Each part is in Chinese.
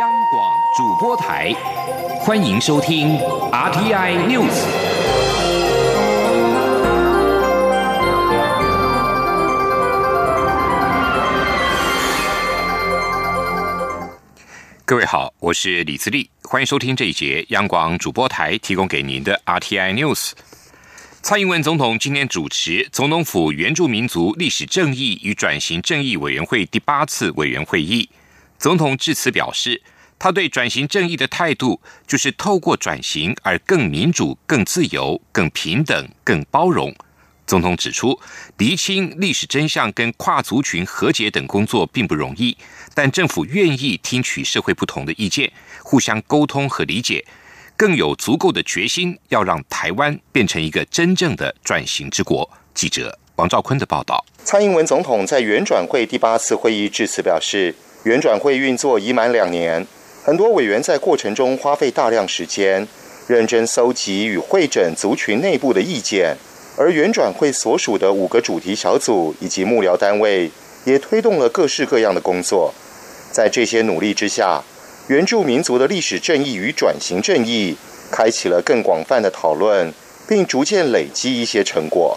央广主播台，欢迎收听 RTI News。各位好，我是李自立，欢迎收听这一节央广主播台提供给您的 RTI News。蔡英文总统今天主持总统府原住民族历史正义与转型正义委员会第八次委员会议。总统致辞表示，他对转型正义的态度就是透过转型而更民主、更自由、更平等、更包容。总统指出，厘清历史真相跟跨族群和解等工作并不容易，但政府愿意听取社会不同的意见，互相沟通和理解。更有足够的决心，要让台湾变成一个真正的转型之国。记者王兆坤的报道。蔡英文总统在原转会第八次会议致辞表示，原转会运作已满两年，很多委员在过程中花费大量时间，认真搜集与会诊族群内部的意见，而原转会所属的五个主题小组以及幕僚单位，也推动了各式各样的工作。在这些努力之下。原住民族的历史正义与转型正义，开启了更广泛的讨论，并逐渐累积一些成果。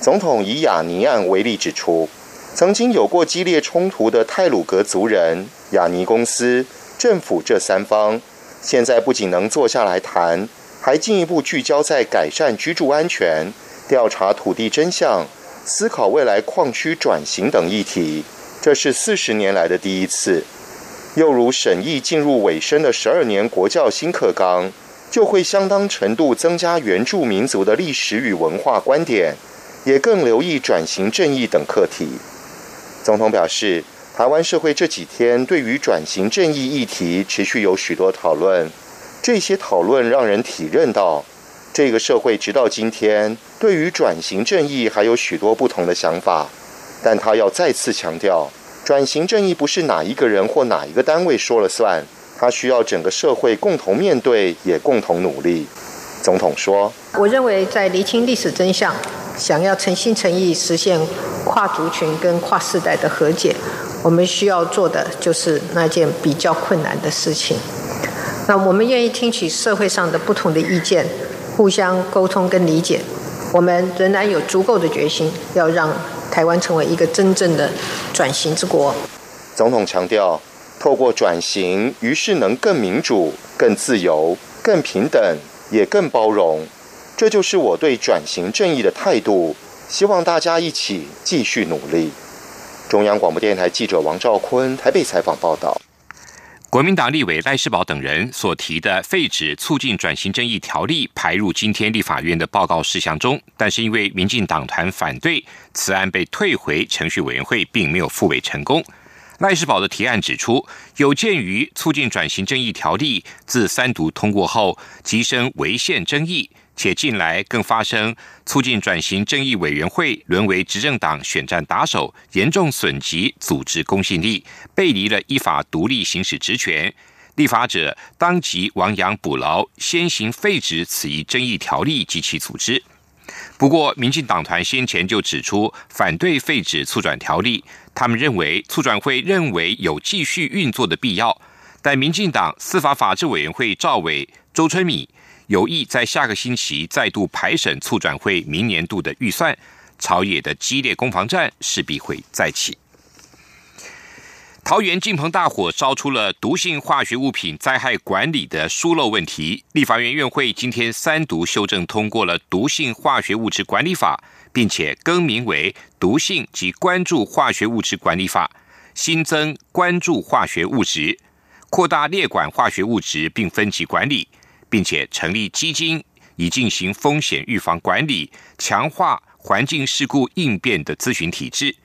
总统以雅尼案为例指出，曾经有过激烈冲突的泰鲁格族人、雅尼公司、政府这三方，现在不仅能坐下来谈，还进一步聚焦在改善居住安全、调查土地真相、思考未来矿区转型等议题。这是四十年来的第一次。又如审议进入尾声的十二年国教新课纲，就会相当程度增加原住民族的历史与文化观点，也更留意转型正义等课题。总统表示，台湾社会这几天对于转型正义议题持续有许多讨论，这些讨论让人体认到，这个社会直到今天对于转型正义还有许多不同的想法，但他要再次强调。转型正义不是哪一个人或哪一个单位说了算，它需要整个社会共同面对，也共同努力。总统说：“我认为，在厘清历史真相，想要诚心诚意实现跨族群跟跨世代的和解，我们需要做的就是那件比较困难的事情。那我们愿意听取社会上的不同的意见，互相沟通跟理解。我们仍然有足够的决心，要让。”台湾成为一个真正的转型之国。总统强调，透过转型，于是能更民主、更自由、更平等，也更包容。这就是我对转型正义的态度。希望大家一起继续努力。中央广播电台记者王兆坤台北采访报道。国民党立委赖世宝等人所提的废止促进转型正义条例排入今天立法院的报告事项中，但是因为民进党团反对，此案被退回程序委员会，并没有复委成功。赖世宝的提案指出，有鉴于促进转型正义条例自三读通过后，即生违宪争议。且近来更发生促进转型正义委员会沦为执政党选战打手，严重损及组织公信力，背离了依法独立行使职权。立法者当即亡羊补牢，先行废止此一争议条例及其组织。不过，民进党团先前就指出反对废止促转条例，他们认为促转会认为有继续运作的必要，但民进党司法法制委员会赵伟周春米。有意在下个星期再度排审促转会明年度的预算，朝野的激烈攻防战势必会再起。桃园金鹏大火烧出了毒性化学物品灾害管理的疏漏问题，立法院院会今天三读修正通过了毒性化学物质管理法，并且更名为毒性及关注化学物质管理法，新增关注化学物质，扩大列管化学物质，并分级管理。并且成立基金，以进行风险预防管理，强化环境事故应变的咨询体制。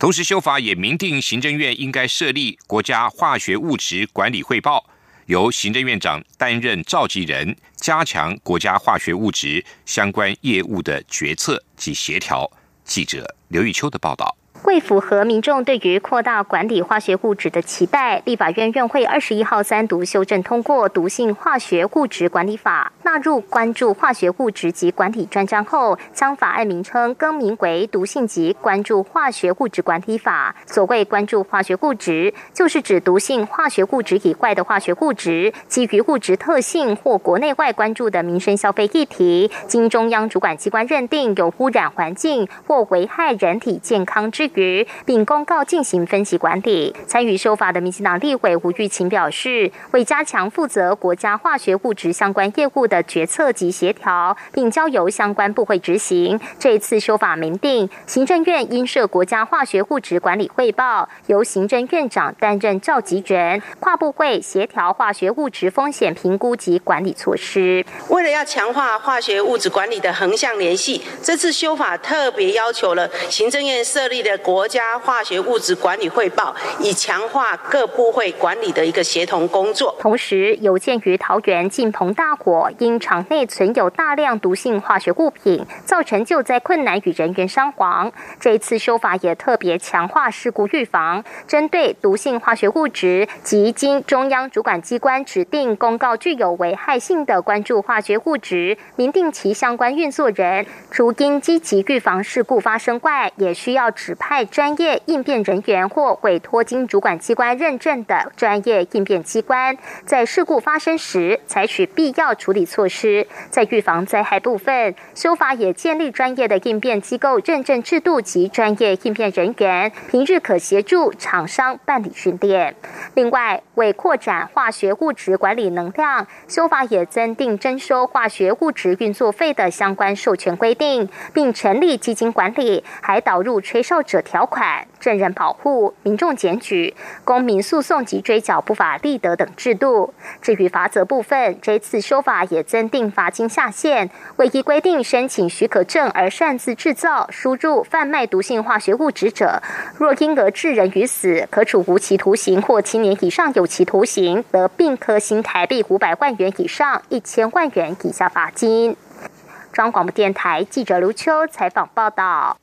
同时，修法也明定行政院应该设立国家化学物质管理汇报，由行政院长担任召集人，加强国家化学物质相关业务的决策及协调。记者刘玉秋的报道。为符合民众对于扩大管理化学物质的期待，立法院院会二十一号三读修正通过《毒性化学物质管理法》，纳入关注化学物质及管理专章后，将法案名称更名为《毒性及关注化学物质管理法》。所谓关注化学物质，就是指毒性化学物质以外的化学物质，基于物质特性或国内外关注的民生消费议题，经中央主管机关认定有污染环境或危害人体健康之。于并公告进行分析管理。参与修法的民进党立委吴玉琴表示，为加强负责国家化学物质相关业务的决策及协调，并交由相关部会执行。这一次修法明定，行政院应设国家化学物质管理汇报，由行政院长担任召集人，跨部会协调化学物质风险评估及管理措施。为了要强化化学物质管理的横向联系，这次修法特别要求了行政院设立的。国家化学物质管理汇报，以强化各部会管理的一个协同工作。同时，有鉴于桃园进棚大火，因场内存有大量毒性化学物品，造成救灾困难与人员伤亡。这次修法也特别强化事故预防，针对毒性化学物质及经中央主管机关指定公告具有危害性的关注化学物质，明定其相关运作人，除应积极预防事故发生外，也需要指派。派专业应变人员或委托经主管机关认证的专业应变机关，在事故发生时采取必要处理措施。在预防灾害部分，修法也建立专业的应变机构认证制度及专业应变人员，平日可协助厂商办理训练。另外，为扩展化学物质管理能量，修法也增订征收化学物质运作费的相关授权规定，并成立基金管理，还导入吹哨者。条款、证人保护、民众检举、公民诉讼及追缴不法利得等制度。至于罚则部分，这次修法也增订罚金下限，唯一规定申请许可证而擅自制造、输入、贩卖毒性化学物质者，若因而致人于死，可处无期徒刑或七年以上有期徒刑，得并科新台币五百万元以上一千万元以下罚金。中央广播电台记者刘秋采访报道。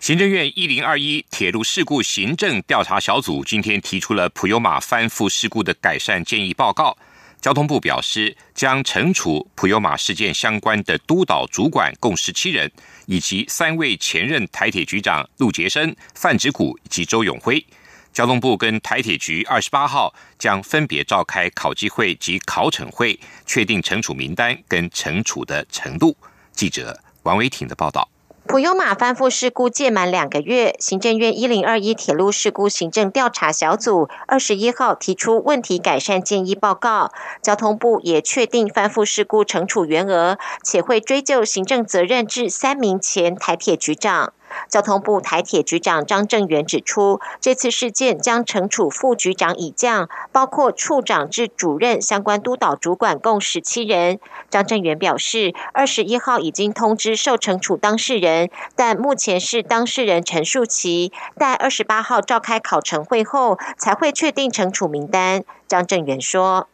行政院一零二一铁路事故行政调查小组今天提出了普悠马翻覆事故的改善建议报告。交通部表示，将惩处普悠马事件相关的督导主管共十七人，以及三位前任台铁局长陆杰生、范植谷以及周永辉。交通部跟台铁局二十八号将分别召开考纪会及考惩会，确定惩处名单跟惩处的程度。记者王维挺的报道。普悠马翻覆事故届满两个月，行政院一零二一铁路事故行政调查小组二十一号提出问题改善建议报告，交通部也确定翻覆事故惩处原额，且会追究行政责任至三名前台铁局长。交通部台铁局长张正元指出，这次事件将惩处副局长以降，包括处长至主任相关督导主管共十七人。张正元表示，二十一号已经通知受惩处当事人，但目前是当事人陈述期，待二十八号召开考成会后，才会确定惩处名单。张正元说：“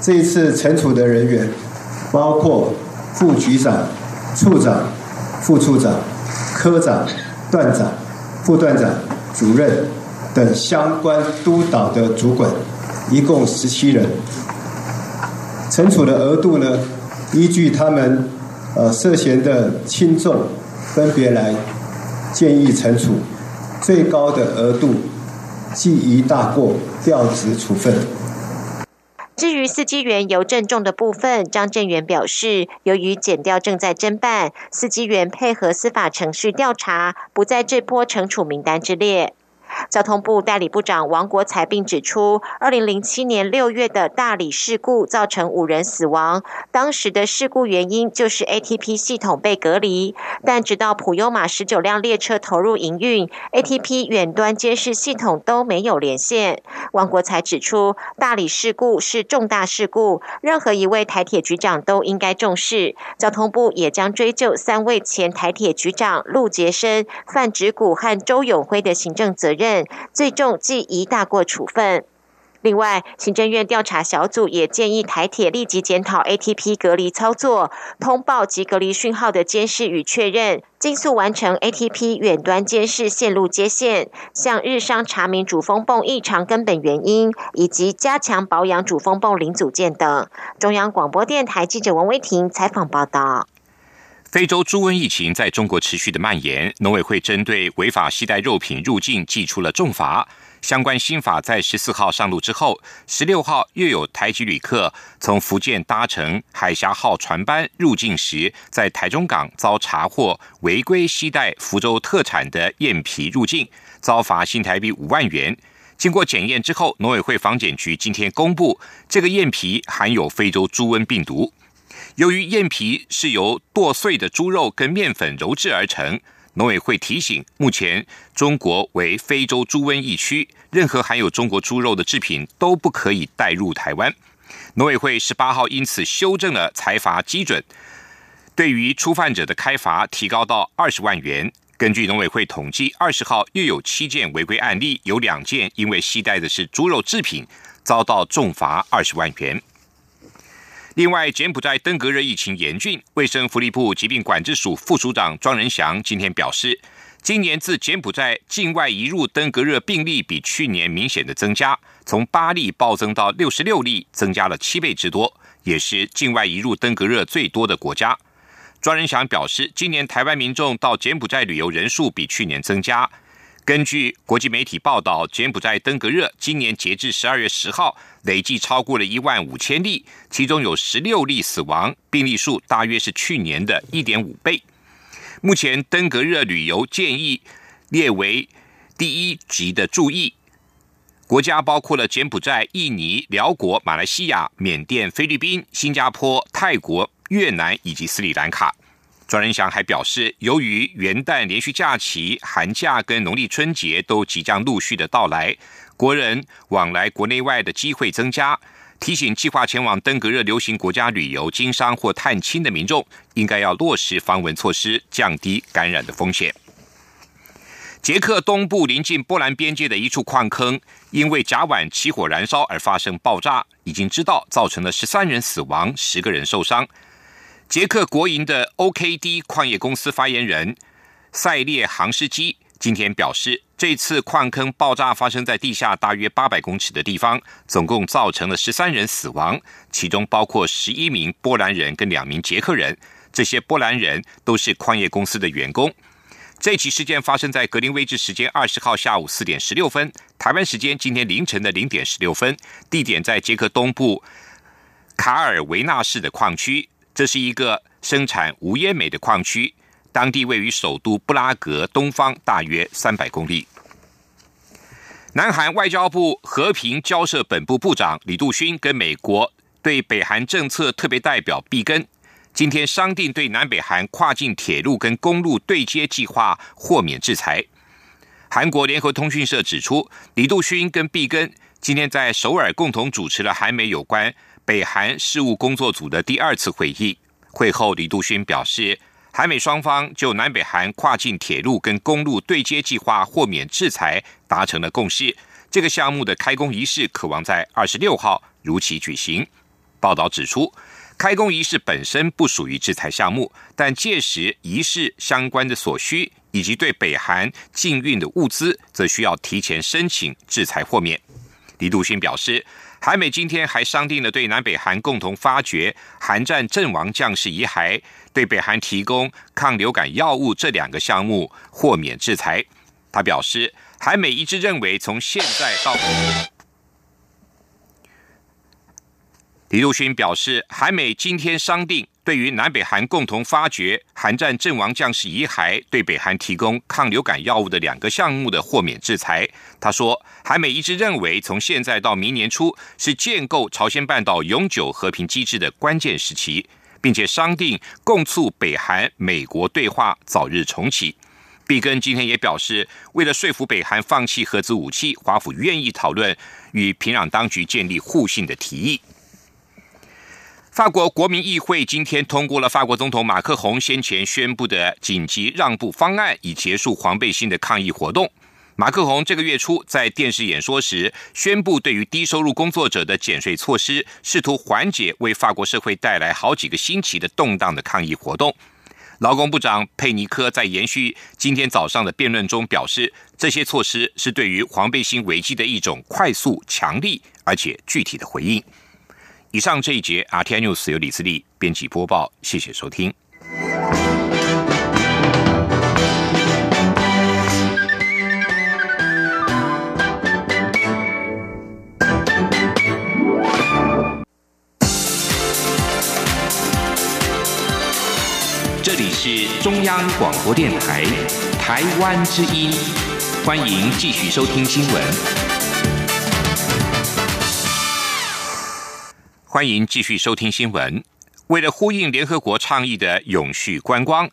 这一次惩处的人员包括副局长、处长、副处长。”科长、段长、副段长、主任等相关督导的主管，一共十七人。惩处的额度呢，依据他们呃涉嫌的轻重，分别来建议惩处。最高的额度，记一大过，调职处分。至于司机员邮政重的部分，张振元表示，由于减掉正在侦办，司机员配合司法程序调查，不在这波惩处名单之列。交通部代理部长王国才并指出，二零零七年六月的大理事故造成五人死亡，当时的事故原因就是 ATP 系统被隔离。但直到普悠马十九辆列车投入营运，ATP 远端监视系统都没有连线。王国才指出，大理事故是重大事故，任何一位台铁局长都应该重视。交通部也将追究三位前台铁局长陆杰生、范植谷和周永辉的行政责任。任最重记一大过处分。另外，行政院调查小组也建议台铁立即检讨 ATP 隔离操作、通报及隔离讯号的监视与确认，尽速完成 ATP 远端监视线路接线，向日商查明主风泵异常根本原因，以及加强保养主风泵零组件等。中央广播电台记者王威婷采访报道。非洲猪瘟疫情在中国持续的蔓延，农委会针对违法携带肉品入境，寄出了重罚。相关新法在十四号上路之后，十六号又有台籍旅客从福建搭乘海峡号船班入境时，在台中港遭查获违规携带福州特产的燕皮入境，遭罚新台币五万元。经过检验之后，农委会防检局今天公布，这个燕皮含有非洲猪瘟病毒。由于燕皮是由剁碎的猪肉跟面粉揉制而成。农委会提醒，目前中国为非洲猪瘟疫区，任何含有中国猪肉的制品都不可以带入台湾。农委会十八号因此修正了财罚基准，对于初犯者的开罚提高到二十万元。根据农委会统计，二十号又有七件违规案例，有两件因为携带的是猪肉制品，遭到重罚二十万元。另外，柬埔寨登革热疫情严峻，卫生福利部疾病管制署副署长庄仁祥今天表示，今年自柬埔寨境外移入登革热病例比去年明显的增加，从八例暴增到六十六例，增加了七倍之多，也是境外移入登革热最多的国家。庄仁祥表示，今年台湾民众到柬埔寨旅游人数比去年增加。根据国际媒体报道，柬埔寨登革热今年截至十二月十号，累计超过了一万五千例，其中有十六例死亡，病例数大约是去年的一点五倍。目前登革热旅游建议列为第一级的注意，国家包括了柬埔寨、印尼、辽国、马来西亚、缅甸、菲律宾、新加坡、泰国、越南以及斯里兰卡。庄仁祥还表示，由于元旦连续假期、寒假跟农历春节都即将陆续的到来，国人往来国内外的机会增加，提醒计划前往登革热流行国家旅游、经商或探亲的民众，应该要落实防蚊措施，降低感染的风险。捷克东部临近波兰边界的一处矿坑，因为甲烷起火燃烧而发生爆炸，已经知道造成了十三人死亡、十个人受伤。捷克国营的 OKD 矿业公司发言人塞列航斯基今天表示，这次矿坑爆炸发生在地下大约八百公尺的地方，总共造成了十三人死亡，其中包括十一名波兰人跟两名捷克人。这些波兰人都是矿业公司的员工。这起事件发生在格林威治时间二十号下午四点十六分，台湾时间今天凌晨的零点十六分，地点在捷克东部卡尔维纳市的矿区。这是一个生产无烟煤的矿区，当地位于首都布拉格东方大约三百公里。南韩外交部和平交涉本部部长李杜勋跟美国对北韩政策特别代表毕根今天商定对南北韩跨境铁路跟公路对接计划豁免制裁。韩国联合通讯社指出，李杜勋跟毕根今天在首尔共同主持了韩美有关。北韩事务工作组的第二次会议会后，李杜勋表示，韩美双方就南北韩跨境铁路跟公路对接计划豁免制裁达成了共识。这个项目的开工仪式可望在二十六号如期举行。报道指出，开工仪式本身不属于制裁项目，但届时仪式相关的所需以及对北韩禁运的物资，则需要提前申请制裁豁免。李杜勋表示。韩美今天还商定了对南北韩共同发掘韩战阵亡将士遗骸、对北韩提供抗流感药物这两个项目豁免制裁。他表示，韩美一致认为，从现在到。李陆勋表示，韩美今天商定，对于南北韩共同发掘韩战阵亡将士遗骸、对北韩提供抗流感药物的两个项目的豁免制裁。他说，韩美一致认为，从现在到明年初是建构朝鲜半岛永久和平机制的关键时期，并且商定共促北韩美国对话早日重启。毕根今天也表示，为了说服北韩放弃核子武器，华府愿意讨论与平壤当局建立互信的提议。法国国民议会今天通过了法国总统马克宏先前宣布的紧急让步方案，以结束黄背心的抗议活动。马克宏这个月初在电视演说时宣布，对于低收入工作者的减税措施，试图缓解为法国社会带来好几个星期的动荡的抗议活动。劳工部长佩尼科在延续今天早上的辩论中表示，这些措施是对于黄背心危机的一种快速、强力而且具体的回应。以上这一节 RT News 由李自力编辑播报，谢谢收听。这里是中央广播电台台湾之音，欢迎继续收听新闻。欢迎继续收听新闻。为了呼应联合国倡议的永续观光，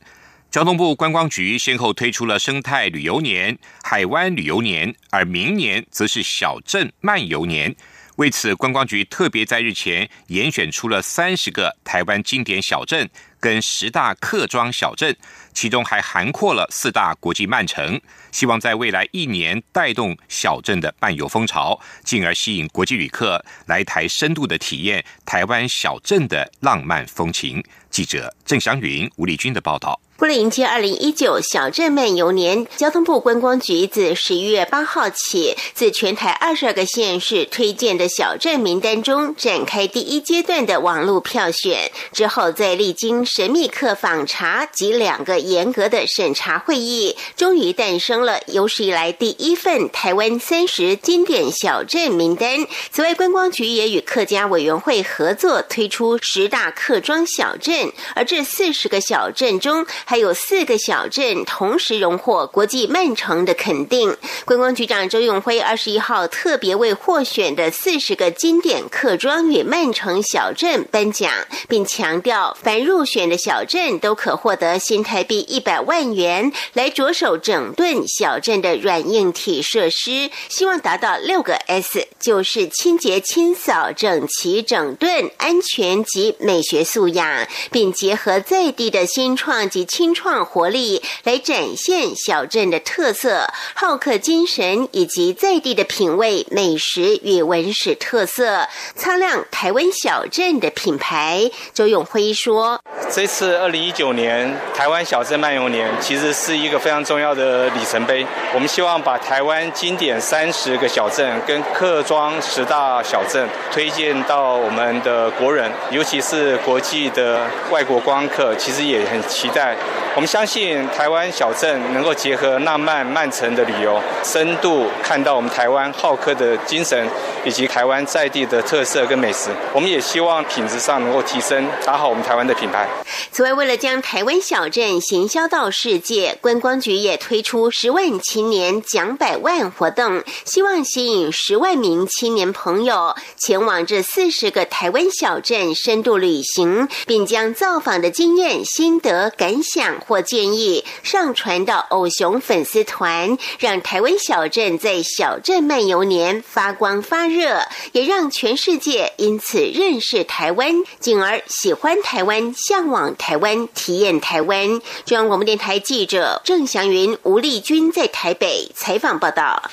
交通部观光局先后推出了生态旅游年、海湾旅游年，而明年则是小镇漫游年。为此，观光局特别在日前严选出了三十个台湾经典小镇。跟十大客庄小镇，其中还涵括了四大国际慢城，希望在未来一年带动小镇的漫游风潮，进而吸引国际旅客来台深度的体验台湾小镇的浪漫风情。记者郑祥云、吴丽君的报道。为了迎接二零一九小镇漫游年，交通部观光局自十一月八号起，自全台二十二个县市推荐的小镇名单中展开第一阶段的网络票选，之后再历经神秘客访查及两个严格的审查会议，终于诞生了有史以来第一份台湾三十经典小镇名单。此外，观光局也与客家委员会合作推出十大客庄小镇，而这四十个小镇中，还有四个小镇同时荣获国际曼城的肯定。观光局长周永辉二十一号特别为获选的四十个经典客庄与曼城小镇颁奖，并强调凡入选的小镇都可获得新台一百万元，来着手整顿小镇的软硬体设施，希望达到六个 S，就是清洁、清扫、整齐、整顿、安全及美学素养，并结合在地的新创及清。创活力来展现小镇的特色、好客精神以及在地的品味、美食与文史特色，擦亮台湾小镇的品牌。周永辉说：“这次二零一九年台湾小镇漫游年，其实是一个非常重要的里程碑。我们希望把台湾经典三十个小镇跟客庄十大小镇推荐到我们的国人，尤其是国际的外国光客，其实也很期待。”我们相信台湾小镇能够结合浪漫漫城的旅游，深度看到我们台湾好客的精神，以及台湾在地的特色跟美食。我们也希望品质上能够提升，打好我们台湾的品牌。此外，为了将台湾小镇行销到世界，观光局也推出十万青年奖百万活动，希望吸引十万名青年朋友前往这四十个台湾小镇深度旅行，并将造访的经验、心得、感想。或建议上传到偶熊粉丝团，让台湾小镇在小镇漫游年发光发热，也让全世界因此认识台湾，进而喜欢台湾、向往台湾、体验台湾。中央广播电台记者郑祥云、吴丽君在台北采访报道。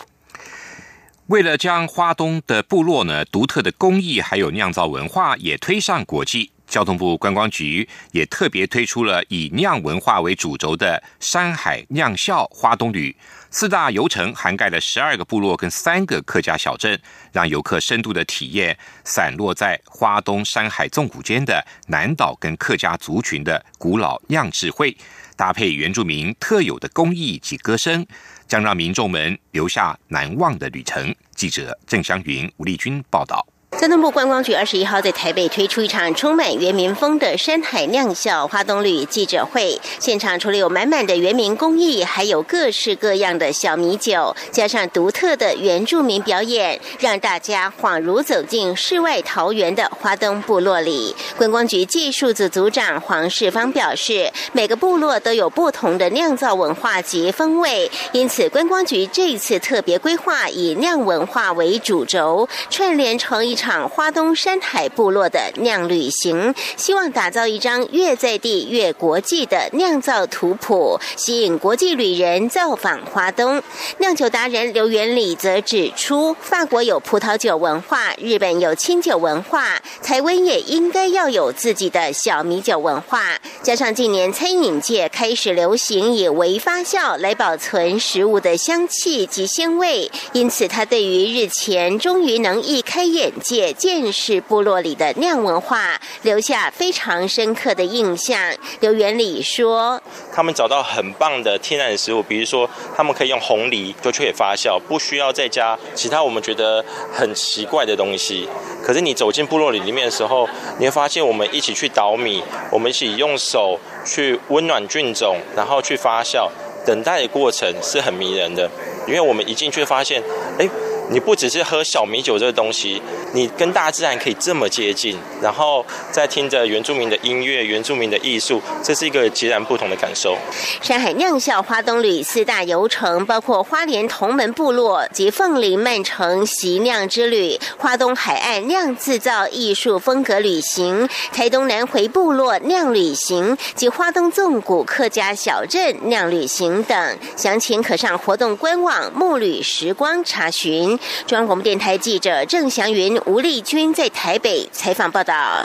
为了将花东的部落呢独特的工艺还有酿造文化也推上国际。交通部观光局也特别推出了以酿文化为主轴的山海酿校花东旅四大游程，涵盖了十二个部落跟三个客家小镇，让游客深度的体验散落在花东山海纵谷间的南岛跟客家族群的古老酿智慧，搭配原住民特有的工艺及歌声，将让民众们留下难忘的旅程。记者郑香云、吴丽君报道。交通部观光局二十一号在台北推出一场充满原民风的山海酿校花东旅记者会，现场除了有满满的原民工艺，还有各式各样的小米酒，加上独特的原住民表演，让大家恍如走进世外桃源的花东部落里。观光局技术组组长黄世芳表示，每个部落都有不同的酿造文化及风味，因此观光局这一次特别规划以酿文化为主轴，串联成一。场花东山海部落的酿旅行，希望打造一张越在地越国际的酿造图谱，吸引国际旅人造访花东。酿酒达人刘元礼则指出，法国有葡萄酒文化，日本有清酒文化，台湾也应该要有自己的小米酒文化。加上近年餐饮界开始流行以微发酵来保存食物的香气及鲜味，因此他对于日前终于能一开眼界也见识部落里的酿文化，留下非常深刻的印象。刘元礼说：“他们找到很棒的天然食物，比如说他们可以用红梨就去发酵，不需要再加其他我们觉得很奇怪的东西。可是你走进部落里里面的时候，你会发现我们一起去捣米，我们一起用手去温暖菌种，然后去发酵，等待的过程是很迷人的，因为我们一进去发现，哎。”你不只是喝小米酒这个东西，你跟大自然可以这么接近，然后再听着原住民的音乐、原住民的艺术，这是一个截然不同的感受。山海酿校花东旅四大游程包括花莲同门部落及凤林曼城习酿之旅、花东海岸酿制造艺术风格旅行、台东南回部落。酿旅行及花东纵谷客家小镇酿旅行等。详情可上活动官网“木旅时光”查询。中央广播电台记者郑祥云、吴丽君在台北采访报道。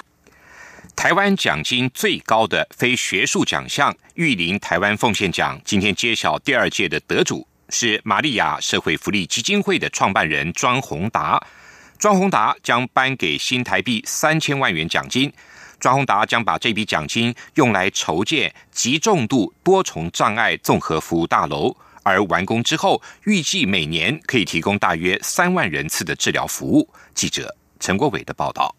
台湾奖金最高的非学术奖项——玉林台湾奉献奖，今天揭晓第二届的得主是玛利亚社会福利基金会的创办人庄宏达。庄宏达将颁给新台币三千万元奖金。庄宏达将把这笔奖金用来筹建极重度多重障碍综合服务大楼。而完工之后，预计每年可以提供大约三万人次的治疗服务。记者陈国伟的报道。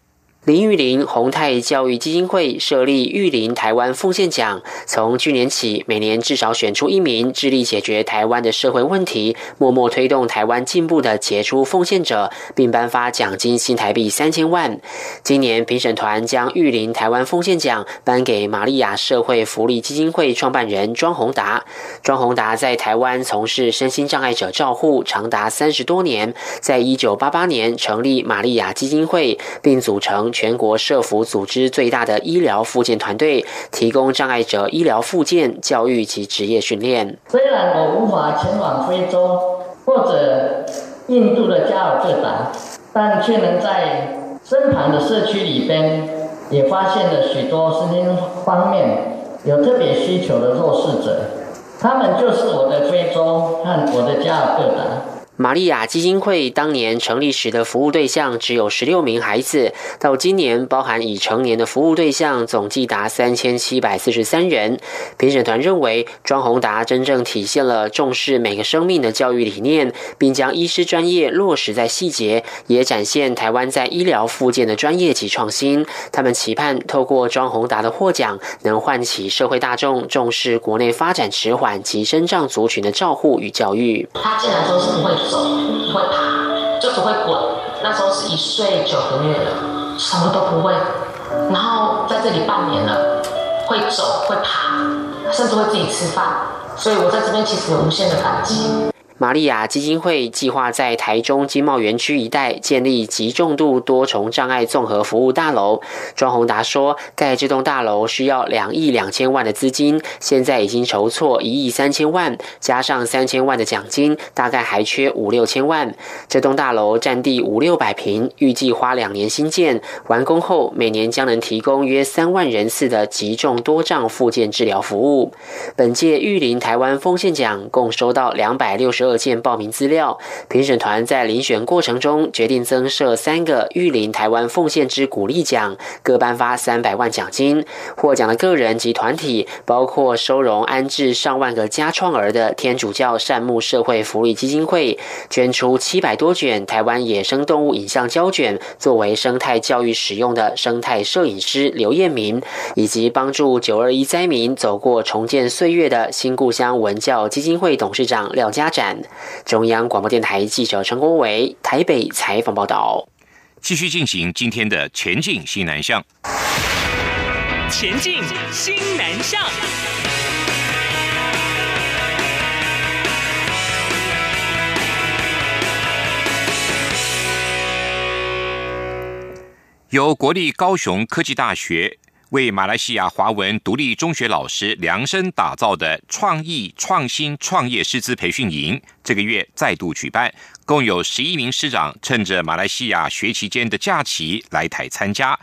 林玉林宏泰教育基金会设立玉林台湾奉献奖，从去年起，每年至少选出一名致力解决台湾的社会问题、默默推动台湾进步的杰出奉献者，并颁发奖金新台币三千万。今年评审团将玉林台湾奉献奖颁给玛利亚社会福利基金会创办人庄宏达。庄宏达在台湾从事身心障碍者照护长达三十多年，在一九八八年成立玛利亚基金会，并组成。全国社福组织最大的医疗复健团队，提供障碍者医疗复健、教育及职业训练。虽然我无法前往非洲或者印度的加尔各答，但却能在身旁的社区里边，也发现了许多身心方面有特别需求的弱势者，他们就是我的非洲和我的加尔各答。玛利亚基金会当年成立时的服务对象只有十六名孩子，到今年包含已成年的服务对象总计达三千七百四十三人。评审团认为，庄宏达真正体现了重视每个生命的教育理念，并将医师专业落实在细节，也展现台湾在医疗附件的专业及创新。他们期盼透过庄宏达的获奖，能唤起社会大众重视国内发展迟缓及身障族群的照护与教育。他竟然说是会走不会爬，就只会滚。那时候是一岁九个月了，什么都不会。然后在这里半年了，会走会爬，甚至会自己吃饭。所以我在这边其实有无限的感激。玛利亚基金会计划在台中经贸园区一带建立极重度多重障碍综合服务大楼。庄宏达说，盖这栋大楼需要两亿两千万的资金，现在已经筹措一亿三千万，加上三千万的奖金，大概还缺五六千万。这栋大楼占地五六百平，预计花两年新建，完工后每年将能提供约三万人次的极重多障复健治疗服务。本届玉林台湾奉献奖共收到两百六十。二件报名资料，评审团在遴选过程中决定增设三个玉林台湾奉献之鼓励奖，各颁发三百万奖金。获奖的个人及团体包括收容安置上万个家创儿的天主教善牧社会福利基金会，捐出七百多卷台湾野生动物影像胶卷作为生态教育使用的生态摄影师刘彦明，以及帮助九二一灾民走过重建岁月的新故乡文教基金会董事长廖家展。中央广播电台记者陈国伟台北采访报道。继续进行今天的前进新南向。前进新南向。由国立高雄科技大学为马来西亚华文独立中学老师量身打造的创意创新创业师资培训营，这个月再度举办，共有十一名师长趁着马来西亚学期间的假期来台参加。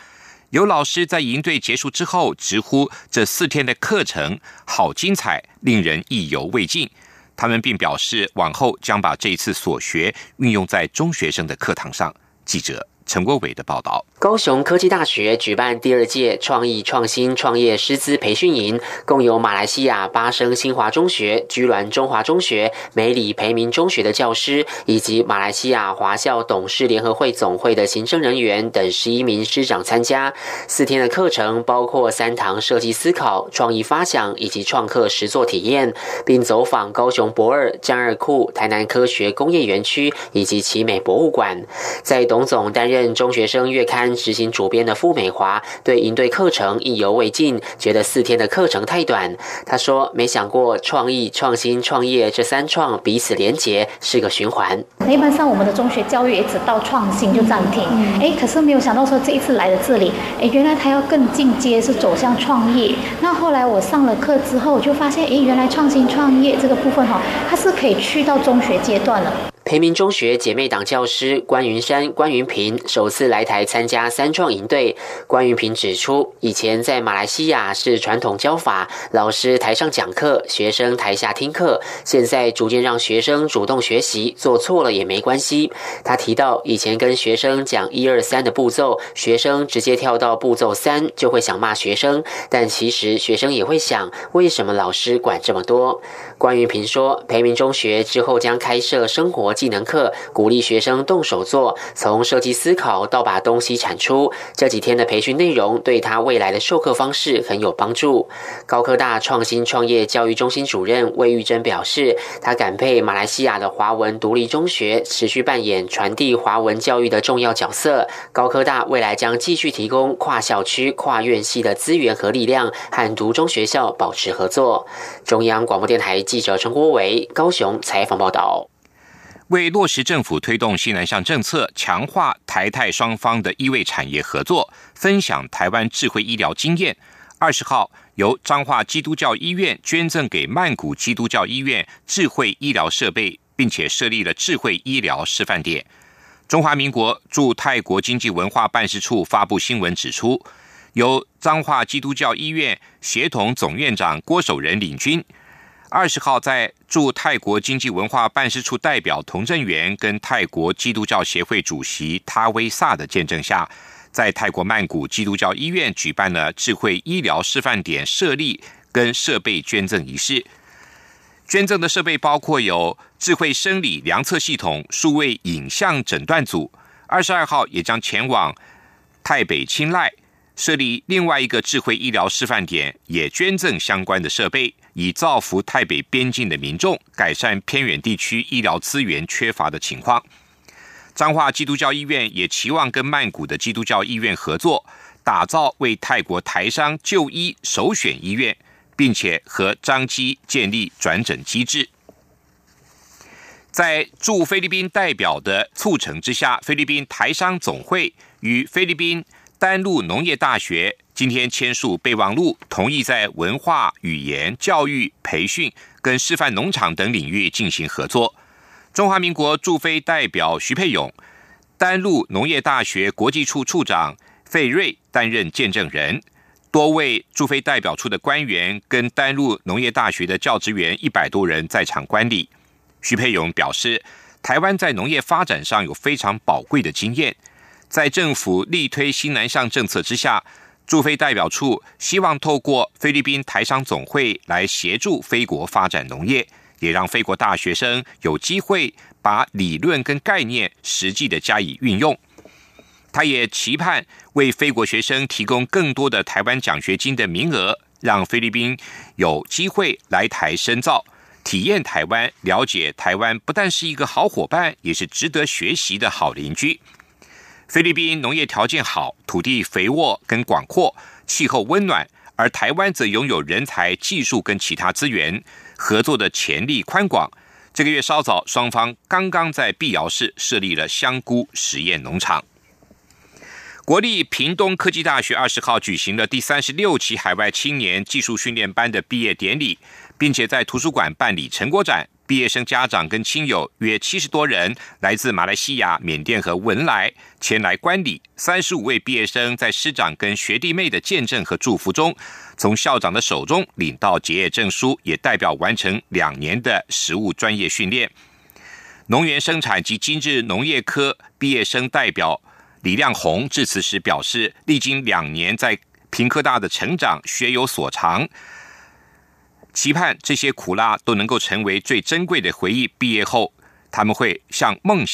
有老师在营队结束之后直呼这四天的课程好精彩，令人意犹未尽。他们并表示，往后将把这次所学运用在中学生的课堂上。记者。陈国伟的报道：高雄科技大学举办第二届创意创新创业师资培训营，共有马来西亚巴生新华中学、居銮中华中学、美里培明中学的教师，以及马来西亚华校董事联合会总会的行政人员等十一名师长参加。四天的课程包括三堂设计思考、创意发想以及创客实作体验，并走访高雄博尔、江二库、台南科学工业园区以及奇美博物馆。在董总担任。任中学生月刊执行主编的傅美华对营队课程意犹未尽，觉得四天的课程太短。他说：“没想过创意、创新、创业这三创彼此连结是个循环。一般上我们的中学教育也只到创新就暂停，哎，可是没有想到说这一次来了这里，哎，原来他要更进阶，是走向创业。那后来我上了课之后，我就发现，哎，原来创新创业这个部分哈，它是可以去到中学阶段了。”培明中学姐妹党教师关云山、关云平首次来台参加三创营队。关云平指出，以前在马来西亚是传统教法，老师台上讲课，学生台下听课。现在逐渐让学生主动学习，做错了也没关系。他提到，以前跟学生讲一二三的步骤，学生直接跳到步骤三，就会想骂学生。但其实学生也会想，为什么老师管这么多？关云平说，培明中学之后将开设生活。技能课鼓励学生动手做，从设计思考到把东西产出。这几天的培训内容对他未来的授课方式很有帮助。高科大创新创业教育中心主任魏玉珍表示，他感佩马来西亚的华文独立中学持续扮演传递华文教育的重要角色。高科大未来将继续提供跨校区、跨院系的资源和力量，和独中学校保持合作。中央广播电台记者陈国伟高雄采访报道。为落实政府推动西南向政策，强化台泰双方的医卫产业合作，分享台湾智慧医疗经验。二十号，由彰化基督教医院捐赠给曼谷基督教医院智慧医疗设备，并且设立了智慧医疗示范点。中华民国驻泰国经济文化办事处发布新闻指出，由彰化基督教医院协同总院长郭守仁领军。二十号，在驻泰国经济文化办事处代表童振源跟泰国基督教协会主席他威萨的见证下，在泰国曼谷基督教医院举办了智慧医疗示范点设立跟设备捐赠仪式。捐赠的设备包括有智慧生理量测系统、数位影像诊断组。二十二号也将前往泰北青睐设立另外一个智慧医疗示范点，也捐赠相关的设备。以造福台北边境的民众，改善偏远地区医疗资源缺乏的情况。彰化基督教医院也期望跟曼谷的基督教医院合作，打造为泰国台商就医首选医院，并且和张基建立转诊机制。在驻菲律宾代表的促成之下，菲律宾台商总会与菲律宾丹路农业大学。今天签署备忘录，同意在文化、语言、教育、培训跟示范农场等领域进行合作。中华民国驻菲代表徐佩勇、丹路农业大学国际处处长费瑞担任见证人，多位驻菲代表处的官员跟丹路农业大学的教职员一百多人在场观礼。徐佩勇表示，台湾在农业发展上有非常宝贵的经验，在政府力推新南向政策之下。驻菲代表处希望透过菲律宾台商总会来协助菲国发展农业，也让菲国大学生有机会把理论跟概念实际的加以运用。他也期盼为菲国学生提供更多的台湾奖学金的名额，让菲律宾有机会来台深造、体验台湾，了解台湾不但是一个好伙伴，也是值得学习的好邻居。菲律宾农业条件好，土地肥沃跟广阔，气候温暖，而台湾则拥有人才、技术跟其他资源，合作的潜力宽广。这个月稍早，双方刚刚在碧瑶市设立了香菇实验农场。国立屏东科技大学二十号举行了第三十六期海外青年技术训练班的毕业典礼，并且在图书馆办理成果展。毕业生家长跟亲友约七十多人，来自马来西亚、缅甸和文莱前来观礼。三十五位毕业生在师长跟学弟妹的见证和祝福中，从校长的手中领到结业证书，也代表完成两年的实务专业训练。农园生产及精致农业科毕业生代表。李亮宏致辞时表示，历经两年在平科大的成长，学有所长，期盼这些苦辣都能够成为最珍贵的回忆。毕业后，他们会向梦想